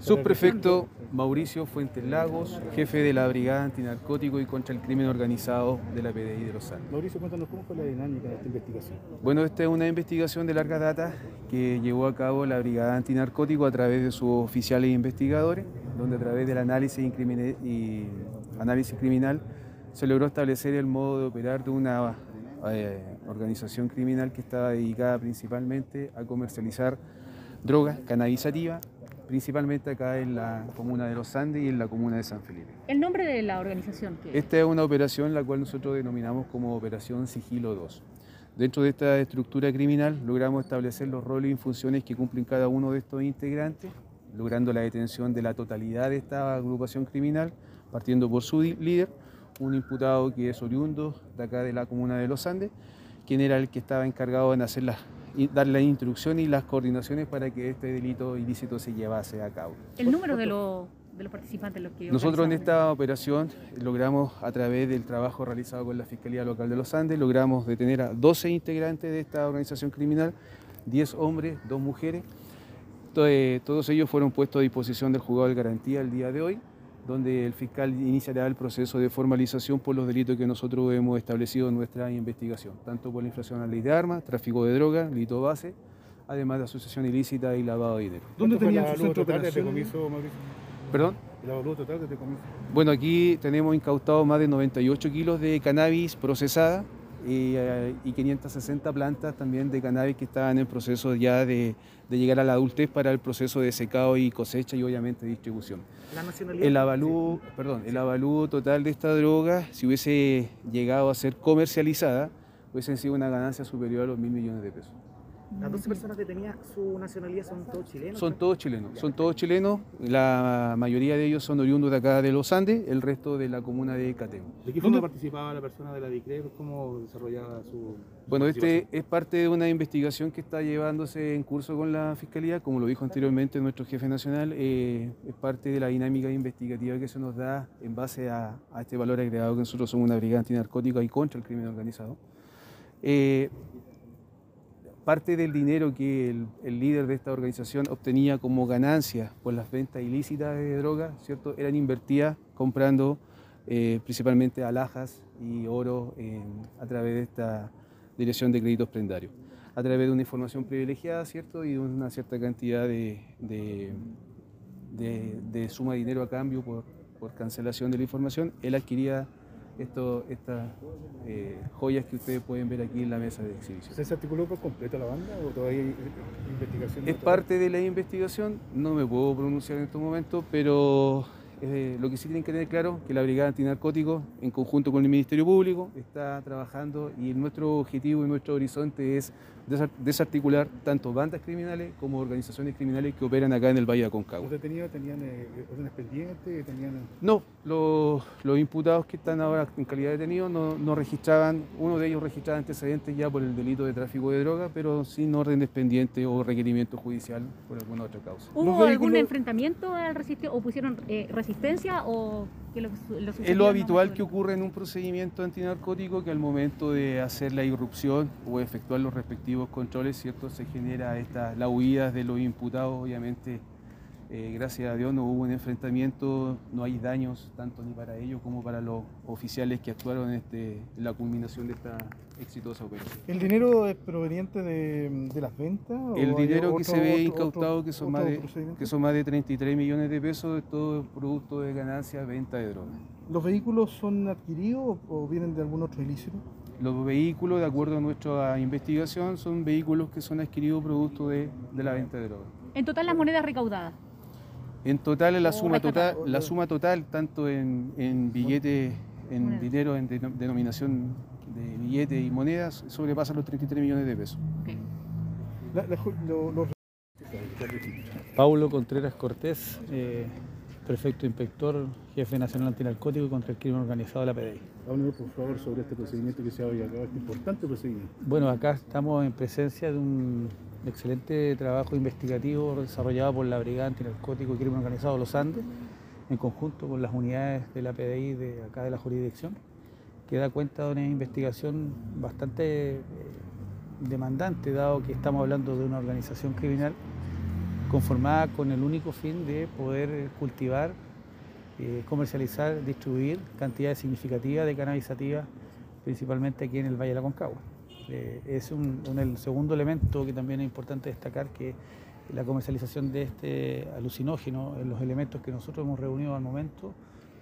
Subprefecto Mauricio Fuentes Lagos, jefe de la Brigada Antinarcótico y contra el Crimen Organizado de la PDI de Los Andes. Mauricio, cuéntanos cómo fue la dinámica de esta investigación. Bueno, esta es una investigación de larga data que llevó a cabo la Brigada Antinarcótico a través de sus oficiales e investigadores, donde a través del análisis, y análisis criminal se logró establecer el modo de operar de una eh, organización criminal que estaba dedicada principalmente a comercializar drogas cannabisativas principalmente acá en la comuna de Los Andes y en la comuna de San Felipe. ¿El nombre de la organización qué Esta es una operación la cual nosotros denominamos como Operación Sigilo 2. Dentro de esta estructura criminal logramos establecer los roles y funciones que cumplen cada uno de estos integrantes, logrando la detención de la totalidad de esta agrupación criminal, partiendo por su líder, un imputado que es oriundo de acá de la comuna de Los Andes, quien era el que estaba encargado en hacer las dar la instrucción y las coordinaciones para que este delito ilícito se llevase a cabo. ¿El número de, los participantes? Los que Nosotros en esta operación logramos, a través del trabajo realizado con la Fiscalía Local de los Andes, logramos detener a 12 integrantes de esta organización criminal, 10 hombres, 2 mujeres. Todos ellos fueron puestos a disposición del juzgado de garantía el día de hoy donde el fiscal iniciará el proceso de formalización por los delitos que nosotros hemos establecido en nuestra investigación, tanto por la infracción a la ley de armas, tráfico de drogas, delito base, además de asociación ilícita y lavado de dinero. ¿Dónde tenía su centro total de decomiso, Mauricio? ¿Perdón? ¿El avalúo total de decomiso? Bueno, aquí tenemos incautado más de 98 kilos de cannabis procesada, y, 560 eh, plantas también de cannabis que estaban en proceso ya de, llegar a la adultez para el proceso de secado y cosecha y obviamente distribución. El avalúo, perdón, el avalúo total de esta droga, si hubiese llegado a ser comercializada, hubiese sido una ganancia superior a los mil millones de pesos. Las 12 personas que tenía su nacionalidad son todos chilenos. Son todos chilenos, son todos chilenos. La mayoría de ellos son oriundos de acá de los Andes, el resto de la comuna de Catemo. ¿De qué forma participaba la persona de la DICRE? ¿Cómo desarrollaba su.? Bueno, este es parte de una investigación que está llevándose en curso con la Fiscalía. Como lo dijo anteriormente nuestro jefe nacional, eh, es parte de la dinámica investigativa que se nos da en base a, este valor agregado que nosotros somos una brigada antinarcótica y contra el crimen organizado. Eh, parte del dinero que el, líder de esta organización obtenía como ganancia por las ventas ilícitas de droga, ¿cierto? eran invertidas comprando eh, principalmente alhajas y oro a través de esta dirección de créditos prendarios, a través de una información privilegiada ¿cierto? y una cierta cantidad de, de, suma de dinero a cambio por cancelación de la información, él adquiría esto, estas eh, joyas que ustedes pueden ver aquí en la mesa de exhibición. ¿Se articuló por completo la banda o todavía hay investigación? Es parte de la investigación, no me puedo pronunciar en estos momentos, pero eh, lo que sí tienen que tener claro que la Brigada Antinarcóticos, en conjunto con el Ministerio Público, está trabajando y nuestro objetivo y nuestro horizonte es desarticular tanto bandas criminales como organizaciones criminales que operan acá en el Valle de Aconcagua. ¿Los detenidos tenían eh, órdenes pendientes? Tenían... No, los, los, imputados que están ahora en calidad de detenidos no, no, registraban, uno de ellos registraba antecedentes ya por el delito de tráfico de droga, pero sin órdenes pendientes o requerimiento judicial por alguna otra causa. ¿Hubo algún enfrentamiento al o pusieron eh, resistencia o es lo habitual que ocurre en un procedimiento antinarcótico que al momento de hacer la irrupción o efectuar los respectivos controles, ¿cierto? se genera esta, la huida de los imputados, obviamente eh, gracias a Dios no hubo un enfrentamiento, no hay daños tanto ni para ellos como para los oficiales que actuaron este, en la culminación de esta exitosa operación. ¿El dinero es proveniente de, las ventas? El dinero que se ve incautado, que, son más de, que son más de 33 millones de pesos, es todo producto de ganancias, venta de drogas. ¿Los vehículos son adquiridos o vienen de algún otro ilícito? Los vehículos, de acuerdo a nuestra investigación, son vehículos que son adquiridos producto de, de la venta de drogas. En total las monedas recaudadas. En total la suma total, la suma total tanto en, en billetes, en dinero, en denominación de billetes y monedas, sobrepasa los 33 millones de pesos. Paulo Contreras Cortés, eh, prefecto inspector, jefe nacional antinarcótico contra el crimen organizado de la PDI. Háblenos por favor sobre este procedimiento que se ha llevado este importante procedimiento. Bueno, acá estamos en presencia de un excelente trabajo investigativo desarrollado por la Brigada Antinarcótico y Crimen Organizado Los Andes, en conjunto con las unidades de la PDI de acá de la jurisdicción, que da cuenta de una investigación bastante eh, demandante, dado que estamos hablando de una organización criminal conformada con el único fin de poder cultivar, eh, comercializar, distribuir cantidades significativas de cannabis sativa, principalmente aquí en el Valle de la Concagua. Eh, es un, un- el segundo elemento que también es importante destacar que la comercialización de este alucinógeno en los elementos que nosotros hemos reunido al momento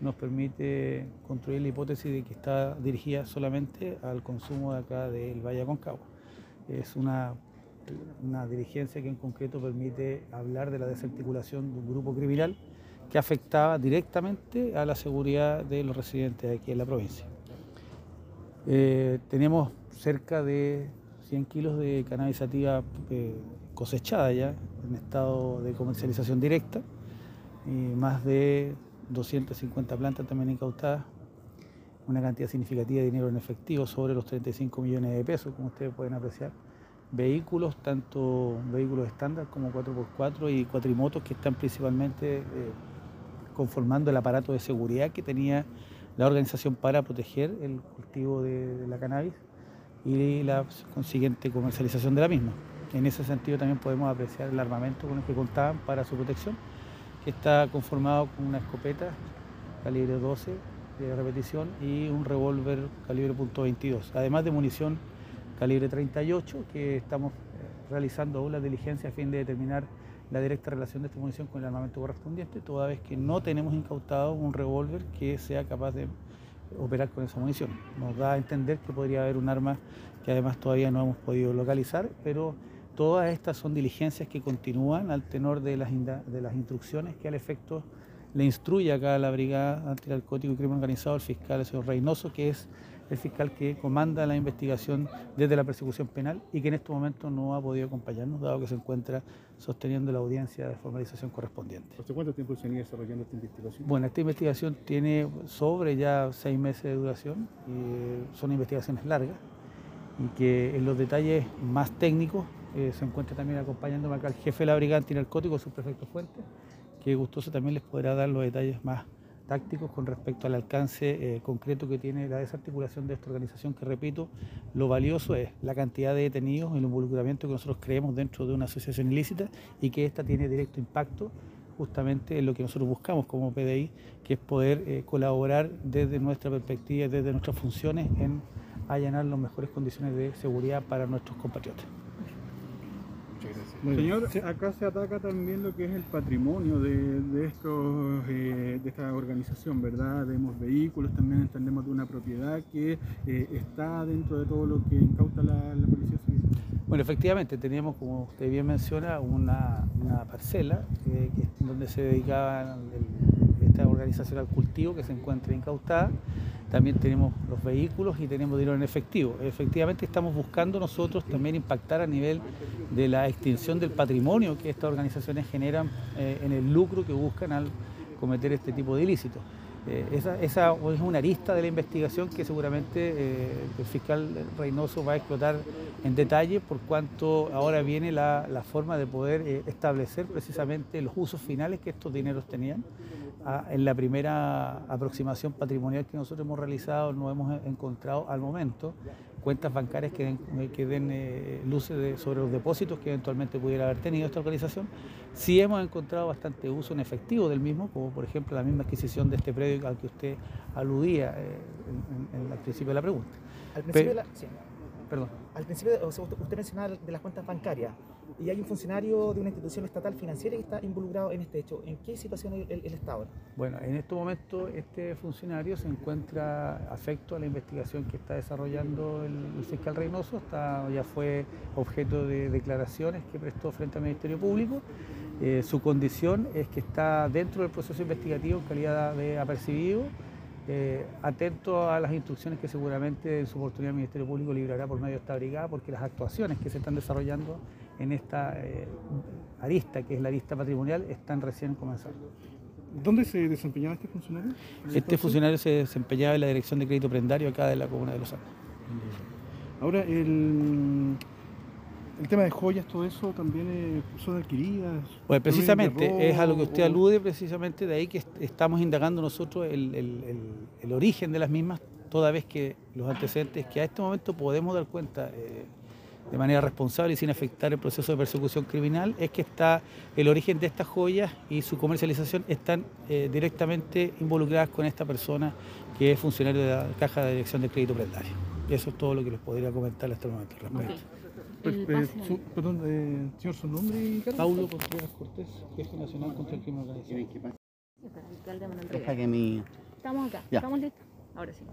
nos permite construir la hipótesis de que está dirigida solamente al consumo de acá del Valle de Aconcagua. Es una, una dirigencia que en concreto permite hablar de la desarticulación de un grupo criminal que afectaba directamente a la seguridad de los residentes de aquí en la provincia. Eh, tenemos cerca de 100 kilos de cannabis eh, cosechada ya en estado de comercialización directa más de 250 plantas también incautadas, una cantidad significativa de dinero en efectivo sobre los 35 millones de pesos, como ustedes pueden apreciar. Vehículos, tanto vehículos estándar como 4x4 y cuatrimotos que están principalmente eh, conformando el aparato de seguridad que tenía la organización para proteger el cultivo de, de la cannabis y la consiguiente comercialización de la misma. En ese sentido también podemos apreciar el armamento con el que contaban para su protección, que está conformado con una escopeta calibre 12 de repetición y un revólver calibre .22, además de munición calibre 38 que estamos eh, realizando aún diligencia a fin de determinar la directa relación de esta munición con el armamento correspondiente, toda vez que no tenemos incautado un revólver que sea capaz de operar con esa munición. Nos da a entender que podría haber un arma que además todavía no hemos podido localizar, pero todas estas son diligencias que continúan al tenor de las, de las instrucciones que al efecto le instruye acá a la Brigada Antinarcótico y Crimen Organizado el fiscal el señor Reynoso, que es el fiscal que comanda la investigación desde la persecución penal y que en este momento no ha podido acompañarnos, dado que se encuentra sosteniendo la audiencia de formalización correspondiente. ¿Hace cuánto tiempo se venía desarrollando esta investigación? Bueno, esta investigación tiene sobre ya seis meses de duración, y son investigaciones largas y que en los detalles más técnicos eh, se encuentra también acompañándome acá el jefe de la Brigada Antinarcóticos, su prefecto Fuentes, que gustoso también les podrá dar los detalles más tácticos con respecto al alcance eh, concreto que tiene la desarticulación de esta organización, que repito, lo valioso es la cantidad de detenidos, el involucramiento que nosotros creemos dentro de una asociación ilícita y que esta tiene directo impacto justamente en lo que nosotros buscamos como PDI, que es poder eh, colaborar desde nuestra perspectiva, desde nuestras funciones en allanar las mejores condiciones de seguridad para nuestros compatriotas. Muchas gracias. Señor, acá se ataca también lo que es el patrimonio de, de estos, eh, de esta organización, ¿verdad? Vemos vehículos, también entendemos de una propiedad que eh, está dentro de todo lo que incauta la, la Policía Civil. Bueno, efectivamente, teníamos, como usted bien menciona, una, una parcela eh, que es donde se dedicaba el- esta organización al cultivo que se encuentra incautada. También tenemos los vehículos y tenemos dinero en efectivo. Efectivamente, estamos buscando nosotros también impactar a nivel de la extinción del patrimonio que estas organizaciones generan eh, en el lucro que buscan al cometer este tipo de ilícitos. Eh, esa, es una arista de la investigación que seguramente eh, el fiscal Reynoso va a explotar en detalle por cuanto ahora viene la, forma de poder establecer precisamente los usos finales que estos dineros tenían. En la primera aproximación patrimonial que nosotros hemos realizado no hemos eh, encontrado al momento cuentas bancarias que den, eh, que den eh, luces de- sobre los depósitos que eventualmente pudiera haber tenido esta organización. Sí hemos encontrado bastante uso en efectivo del mismo, como por ejemplo la misma adquisición de este predio al que usted aludía eh, en, en- en el principio de la pregunta. Al principio, de la- sí, Perdón. al principio o sea, usted, mencionaba de las cuentas bancarias y hay un funcionario de una institución estatal financiera que está involucrado en este hecho. ¿En qué situación el, el- el Estado? Bueno, en este momento este funcionario se encuentra afecto a la investigación que está desarrollando el, el fiscal Reynoso, está, ya fue objeto de declaraciones que prestó frente al Ministerio Público. Eh, su condición es que está dentro del proceso investigativo en calidad de apercibido, eh, atento a las instrucciones que seguramente en su oportunidad el Ministerio Público librará por medio de esta brigada, porque las actuaciones que se están desarrollando en esta eh, arista, que es la arista patrimonial, están recién comenzando. ¿Dónde se desempeñaba este funcionario? Este funcionario se desempeñaba en la dirección de crédito prendario acá de la comuna de Los Andes. Ahora, el, el tema de joyas, todo eso también eh, son adquiridas. Pues precisamente, es a lo que usted o- alude, precisamente de ahí que est- estamos indagando nosotros el, el- el- el origen de las mismas, toda vez que los antecedentes que a este momento podemos dar cuenta, eh, de manera responsable y sin afectar el proceso de persecución criminal, es que está el origen de estas joyas y su comercialización están eh, directamente involucradas con esta persona que es funcionario de la Caja de Dirección de Crédito Prestario. Eso es todo lo que les podría comentar hasta el momento al respecto. El Eh, su- perdón, eh, señor, su nombre y? Paulo Contreras Cortés, Jefe Nacional contra el Crimen Organizado. Deja que mi... Estamos acá, Ya. estamos listos. Ahora sí.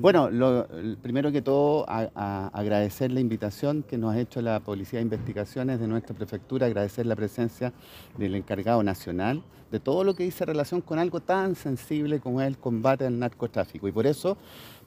Bueno, lo- primero que todo, agradecer la invitación que nos ha hecho la Policía de Investigaciones de nuestra prefectura, agradecer la presencia del encargado nacional de todo lo que dice relación con algo tan sensible como es el combate al narcotráfico. Y por eso,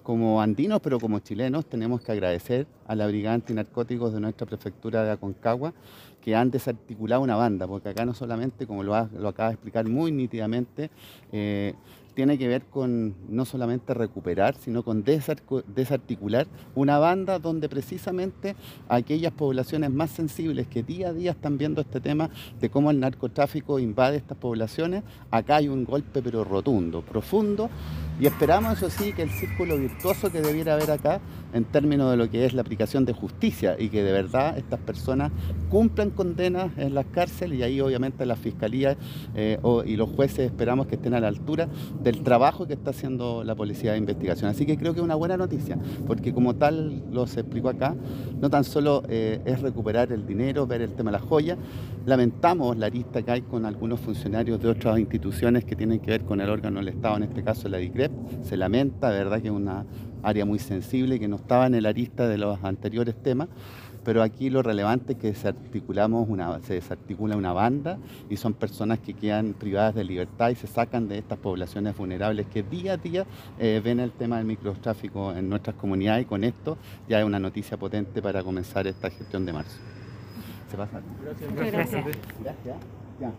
como andinos, pero como chilenos, tenemos que agradecer a la Brigada Antinarcóticos de nuestra prefectura de Aconcagua que han desarticulado una banda, porque acá no solamente, como lo, ha- acaba de explicar muy nítidamente, eh, tiene que ver con no solamente recuperar, sino con desarticular una banda donde precisamente aquellas poblaciones más sensibles que día a día están viendo este tema de cómo el narcotráfico invade estas poblaciones, acá hay un golpe pero rotundo, profundo, y esperamos eso sí que el círculo virtuoso que debiera haber acá en términos de lo que es la aplicación de justicia y que de verdad estas personas cumplan condenas en las cárceles y ahí obviamente la fiscalía eh, y los jueces esperamos que estén a la altura del trabajo que está haciendo la policía de investigación. Así que creo que es una buena noticia, porque como tal lo se explicó acá, no tan solo eh, es recuperar el dinero, ver el tema de las joyas, lamentamos la lista que hay con algunos funcionarios de otras instituciones que tienen que ver con el órgano del Estado, en este caso la DICREP, se lamenta, de verdad que es una área muy sensible que no estaba en la lista de los anteriores temas, pero aquí lo relevante es que se, articulamos una, se desarticula una banda y son personas que quedan privadas de libertad y se sacan de estas poblaciones vulnerables que día a día eh, ven el tema del microtráfico en nuestras comunidades y con esto ya es una noticia potente para comenzar esta gestión de marzo. ¿Se pasa? Muchas gracias. Gracias. Ya,